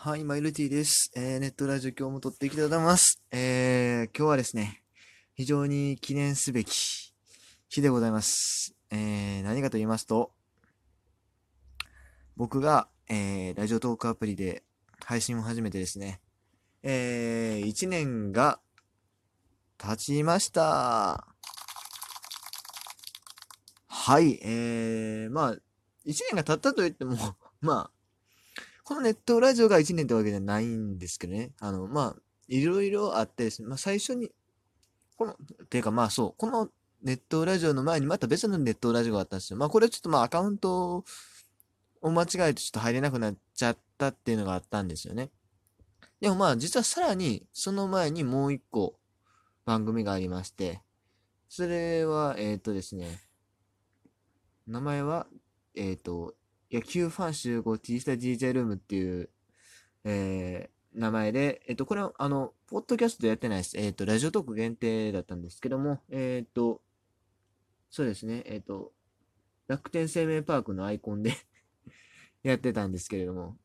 はい、マイルティです。えー、ネットラジオ今日も撮っていきたいと思います。えー、今日はですね、非常に記念すべき日でございます。えー、何かと言いますと、僕が、えー、ラジオトークアプリで配信を始めてですね、えー、1年が経ちました。はい、えー、まあ、1年が経ったと言っても まあ、このネットラジオが1年ってわけじゃないんですけどね。あの、まあ、いろいろあってですね、まあ最初に、この、ていうかまあそう、このネットラジオの前にまた別のネットラジオがあったんですよ。まあこれちょっとまあアカウントを間違えてちょっと入れなくなっちゃったっていうのがあったんですよね。でもまあ実はさらにその前にもう一個番組がありまして、それは、えっ、ー、とですね、名前は、えっ、ー、と、野球ファン集合 T スタ DJ ルームっていう、えー、名前で、えっ、と、これは、あの、ポッドキャストやってないです。えっ、と、ラジオトーク限定だったんですけども、えっ、と、そうですね、えっ、と、楽天生命パークのアイコンで やってたんですけれども、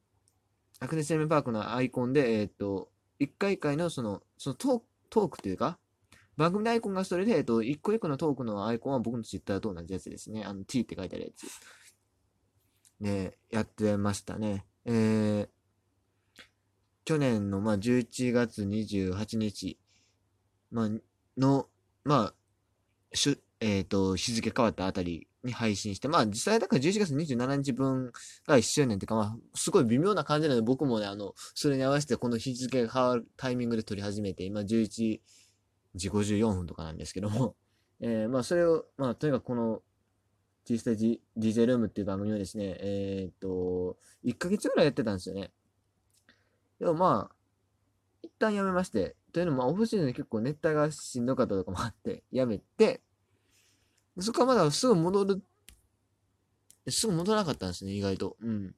楽天生命パークのアイコンで、えっ、と、一回一回のその、そのトーク、トークというか、番組のアイコンがそれで、えっと、一個一個のトークのアイコンは僕のツイッターと同じやつですね。あの、t って書いてあるやつ。ね、やってましたね。えー、去年の、まあ、11月28日、まあ、の、まあ、しゅ、えっ、ー、と、日付変わったあたりに配信して、まあ、実際だから11月27日分が1周年っていうか、まあ、すごい微妙な感じなので、僕もね、あの、それに合わせてこの日付が変わるタイミングで撮り始めて、今11時54分とかなんですけども、えー、まあ、それを、まあ、とにかくこの、T スタジ DJ ルームっていう番組をですね、えー、っと、1ヶ月ぐらいやってたんですよね。でもまあ、一旦やめまして、というのも、オフシーズンで結構熱帯がしんどかったとかもあって、やめて、そこからまだすぐ戻る、すぐ戻らなかったんですね、意外と。うん。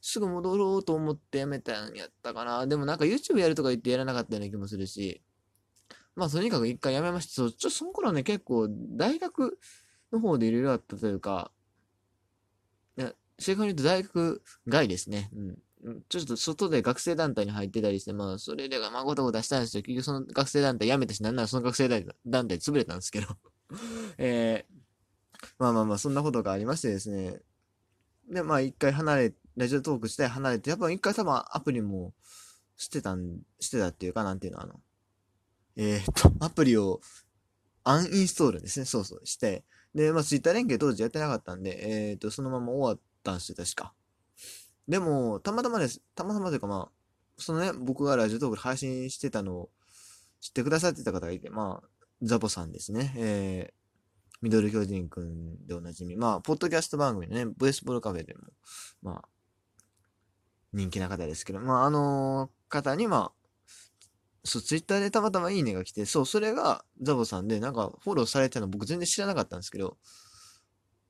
すぐ戻ろうと思ってやめたんやったかな。でもなんか YouTube やるとか言ってやらなかったような気もするし、まあとにかく一回やめました。そ、ちょ、その頃ね、結構大学、の方でいろいろあったというか、いや、正確に言うと大学外ですね。うん。ちょっと外で学生団体に入ってたりして、まあ、それで、まあ、ごたごたしたんですよ。結局その学生団体辞めたし、なんならその学生団体潰れたんですけど えー、まあまあまあ、そんなことがありましてですね。で、まあ、一回離れ、ラジオトークして離れて、やっぱ一回多分アプリもしてたん、してたっていうか、なんていうの、あの、えー、っと、アプリをアンインストールですね。そうそう、して、で、まあ、ツイッター連携当時やってなかったんで、えっ、ー、と、そのまま終わったんですよ、確か。でも、たまたまです。たまたまというか、まあ、そのね、僕がラジオトークで配信してたのを知ってくださってた方がいて、まあ、ザボさんですね。えー、ミドル巨人くんでおなじみ。まあ、ポッドキャスト番組のね、ブエスボールカフェでも、まあ、人気な方ですけど、まあ、あの方に、まあ、そう、ツイッターでたまたまいいねが来て、そう、それがザボさんで、なんかフォローされてたの僕全然知らなかったんですけど、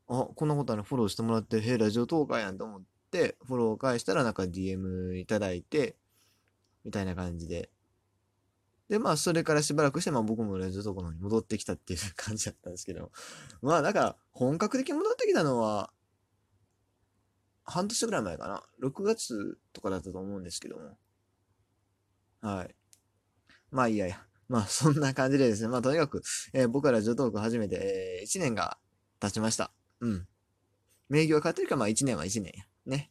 あ、こんなことあるフォローしてもらって、へえ、ラジオトーカーやんと思って、フォロー返したらなんか DM いただいて、みたいな感じで。で、まあ、それからしばらくして、まあ僕もラジオトークのに戻ってきたっていう感じだったんですけど、まあ、だから、本格的に戻ってきたのは、半年ぐらい前かな。6月とかだったと思うんですけども。はい。まあいいやや。まあそんな感じでですね。まあとにかく、えー、僕はラジオトーク始めて、えー、1年が経ちました。うん。名義は変わってるか、まあ1年は1年や。ね。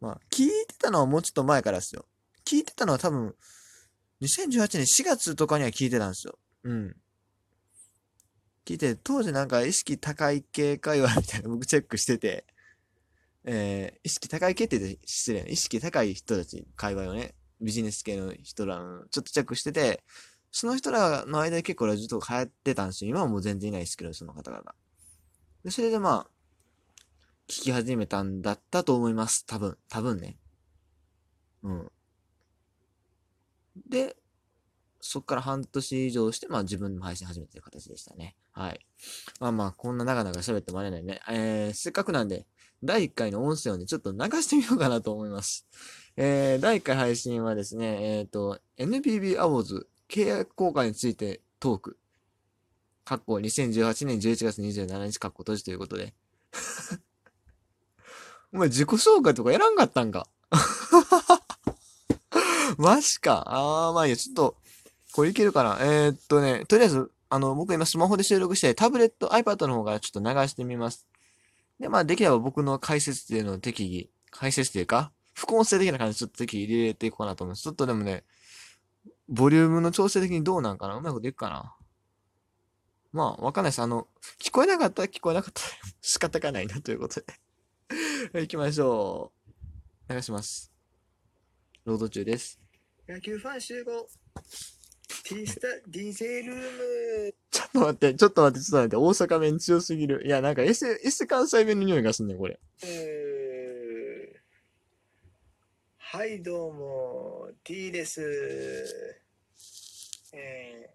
まあ、聞いてたのはもうちょっと前からですよ。聞いてたのは多分、2018年4月とかには聞いてたんですよ。うん。聞いて、当時なんか意識高い系会話みたいな僕チェックしてて、えー、意識高い系って言って失礼な。意識高い人たち、会話をね、ビジネス系の人らの、ちょっとチェックしてて、その人らの間で結構ラジオとか流行ってたんですよ。今はもう全然いないですけど、その方々。で、それでまあ、聞き始めたんだったと思います。多分。多分ね。うん。で、そっから半年以上して、まあ自分の配信始めてる形でしたね。はい。まあまあ、こんな長々喋ってもらえないね。えー、せっかくなんで、第1回の音声をね、ちょっと流してみようかなと思います。えー、第1回配信はですね、えっ、ー、と、NPB アウォーズ契約公開についてトーク。かっこ2018年11月27日かっこ閉じということで。お前自己紹介とかやらんかったんか？マジか。あー、まあいいや、ちょっと、これいけるかな。えー、っとね、とりあえず、あの、僕今スマホで収録して、タブレット、iPad の方からちょっと流してみます。で、まあ、できれば僕の解説っていうの適宜、解説っていうか、副音声的な感じでちょっと適宜入れていこうかなと思います。ちょっとでもね、ボリュームの調整的にどうなんかな？うまいこといくかな？まあ、わかんないです。あの、聞こえなかった？ら聞こえなかった？ら 仕方がないなということで 行きましょう。流します。ロード中です。野球ファン集合 T スタディゼルーム。ちょっと待って、ちょっと待って、ちょっと待って、大阪弁強すぎる。いや、なんか S、S 関西弁の匂いがすんねん、これ。えー。はいどうも T です、えー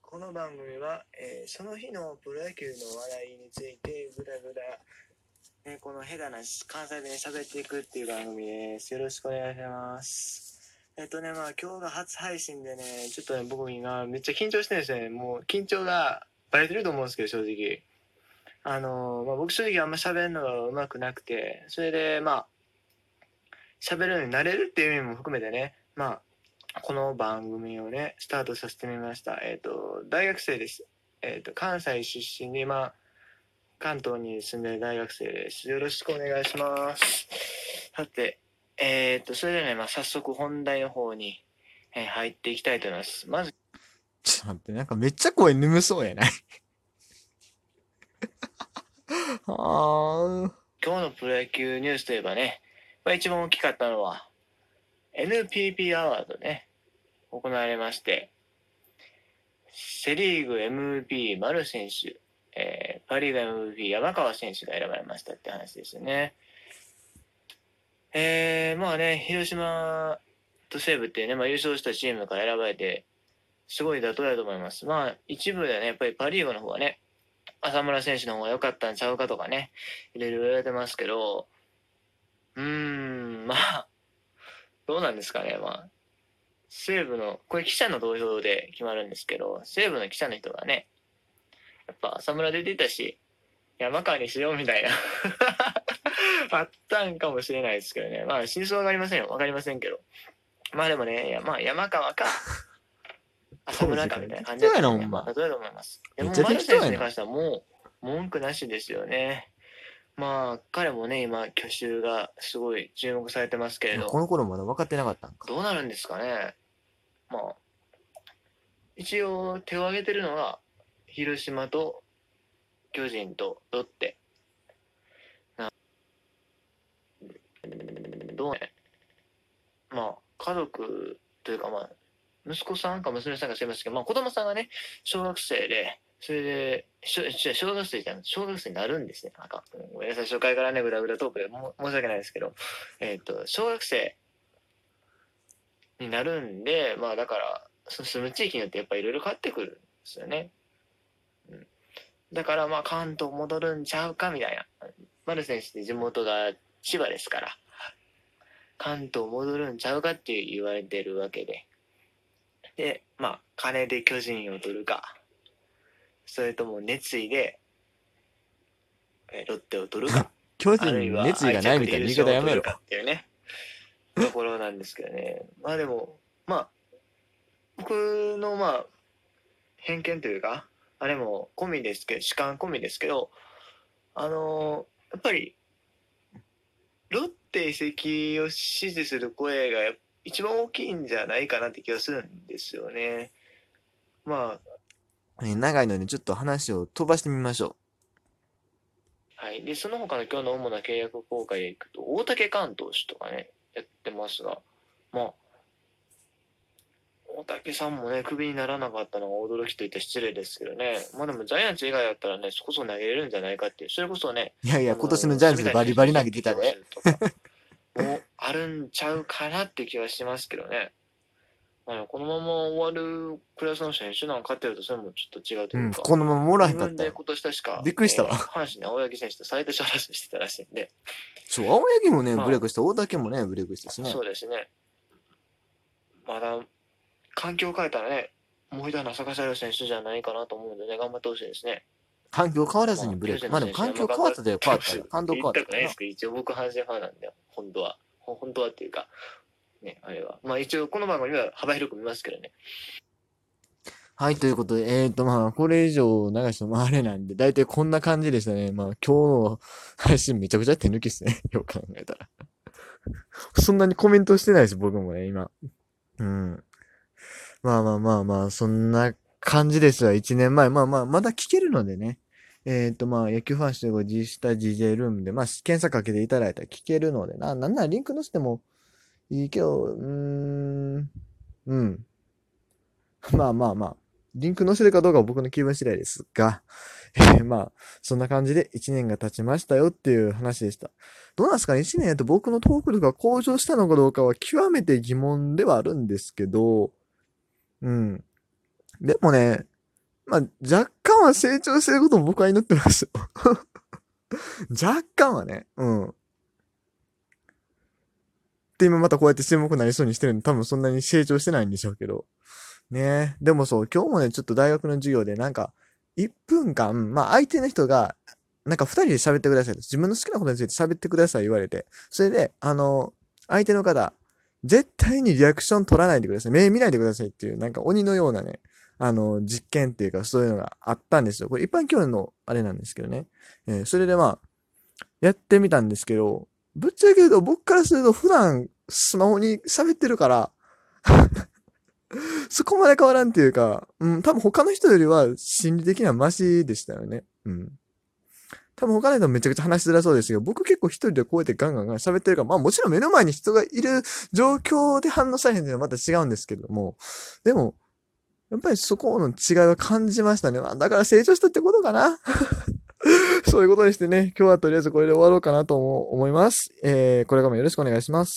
この番組は、えーその日のプロ野球の話題についてぐだぐだ、ね、この下手な関西弁で喋っていくっていう番組です。よろしくお願いしますえっとねまあ今日が初配信でねちょっとね僕今めっちゃ緊張してるんですね。もう緊張がバレてると思うんですけど正直。あのまあ、僕正直あんま喋るのがうまくなくて。それでまあ喋るようになれるっていう意味も含めてねまあこの番組をねスタートさせてみました。えっ、と大学生です。えっ、と関西出身で今関東に住んでる大学生です。よろしくお願いします。さてえっ、とそれではね、まあ、早速本題の方に、えー入っていきたいと思いますまずちょっと待って、なんかめっちゃ声眠そうやない？あー。今日のプロ野球ニュースといえばね、まあ、一番大きかったのは NPP アワードね行われましてセ・リーグ MVP 丸選手、えーパ・リーグ MVP 山川選手が選ばれましたって話ですよね。えー、まあね広島と西武っていうね、まあ、優勝したチームから選ばれてすごい妥当だと思います。まあ一部ではねやっぱりパ・リーグの方はね浅村選手の方が良かったんちゃうかとかねいろいろ言われてますけど、うーん、まあ、どうなんですかね、まあ、西武の、これ記者の投票で決まるんですけど、西武の記者の人がね、やっぱ浅村出てたし、山川にしようみたいな、あったんかもしれないですけどね、まあ、真相はわかりませんよ、わかりませんけど、まあでもね、いやまあ、山川か、浅村かみたいな感じだったんで、適当やなほんままあ、どうだと思います。でも、丸選手に関してはもう、文句なしですよね。まあ、彼もね、今、去就がすごい注目されてますけれど、この頃まだ分かってなかったんか。どうなるんですかね。まあ、一応手を挙げてるのは、広島と巨人とロッテ。などうね。まあ、家族というか、まあ、息子さんか娘さんか知りませんけど、まあ、子供さんがね、小学生で、それで、しょしょ小学生じゃん、小学生になるんですね。なんか、ごめんなさい、初回からね、ぐだぐだトークでも申し訳ないですけど、えっ、と、小学生になるんで、まあだから、その住む地域によってやっぱいろいろ変わってくるんですよね。うん、だからまあ関東戻るんちゃうかみたいな。丸選手って地元が千葉ですから、関東戻るんちゃうかって言われてるわけで。で、まあ金で巨人を取るか、それとも熱意で、えーロッテを取るか。巨人に熱意がないみたいな言い方やめろ。っていうね、ところなんですけどね。まあでも、まあ、僕のまあ、偏見というか、あれも込みですけど、主観込みですけど、あのーやっぱり、ロッテ移籍を支持する声が一番大きいんじゃないかなって気がするんですよね。まあ、えー長いのでちょっと話を飛ばしてみましょはい。で、その他の今日の主な契約公開でいくと、大竹関投手とかね、やってますが、まあ、大竹さんもね、クビにならなかったのが驚きといったら失礼ですけどね、まあでもジャイアンツ以外だったらね、そこそこ投げれるんじゃないかっていう、それこそね、う。いやいや、今年のジャイアンツでバリバリ投げてたで。。もうあるんちゃうかなって気はしますけどね。まあ、このまま終わるクラスの選手なんか勝ってるとそれもちょっと違うとうん、いうか。このままもらへんかったよ。今年確か、びっくりしたわえー阪神の青柳選手と最多勝争いしてたらしいんで、そう、青柳もね、まあブレイクした、大竹もね、ブレイクしたしねそ。うですね。まだ、環境を変えたらね、もう一段咲かせる選手じゃないかなと思うんでね、頑張ってほしいですね。環境変わらずにブレイク。まあでも環境変わったで変わったら、感動変わった一応僕阪神ファンなんで、本当は。ほ本当はっていうか、ね、あれは。まあ一応この番組は幅広く見ますけどね。はい、ということで、えーと、まあ、これ以上流してもあれなんで、だいたいこんな感じでしたね。まあ、今日の配信めちゃくちゃ手抜きっすね。よく考えたら。そんなにコメントしてないです、僕もね、今。うん。まあまあまあまあ、そんな感じですわ、1年前。まあまあ、まだ聞けるのでね。えっ、と、まあ、野球ファンしてご自した DJ ルームで、まあ、検索かけていただいたら聞けるのでな、なんならリンク載せてもいいけど、うーん、うん。まあまあまあ、リンク載せるかどうかは僕の気分次第ですが、えーまあ、そんな感じで1年が経ちましたよっていう話でした。どうなんですか？ね ?1 年やと僕のトーク力が向上したのかどうかは極めて疑問ではあるんですけど、うん。でもね、まあ、若干は成長してることも僕は祈ってますよ。若干はね、うん。で、今またこうやって注目になりそうにしてるんで、多分そんなに成長してないんでしょうけど。ねでもそう、今日もね、ちょっと大学の授業でなんか、1分間、まあ相手の人が、なんか2人で喋ってくださいと。自分の好きなことについて喋ってください言われて。それで、あの、相手の方、絶対にリアクション取らないでください。目見ないでくださいっていう、なんか鬼のようなね、あの、実験っていうかそういうのがあったんですよ。これ一般教養のあれなんですけどね。えーそれでまあ、やってみたんですけど、ぶっちゃけ言うと僕からすると普段スマホに喋ってるから、そこまで変わらんっていうか、うん、多分他の人よりは心理的にはマシでしたよね。うん。多分他の人もめちゃくちゃ話しづらそうですけど、僕結構一人でこうやってガンガンガン喋ってるから、まあもちろん目の前に人がいる状況で反応されへんのはまた違うんですけども、でも、やっぱりそこの違いは感じましたね。まあだから成長したってことかな。そういうことにしてね、今日はとりあえずこれで終わろうかなと思います。えー、これからもよろしくお願いします。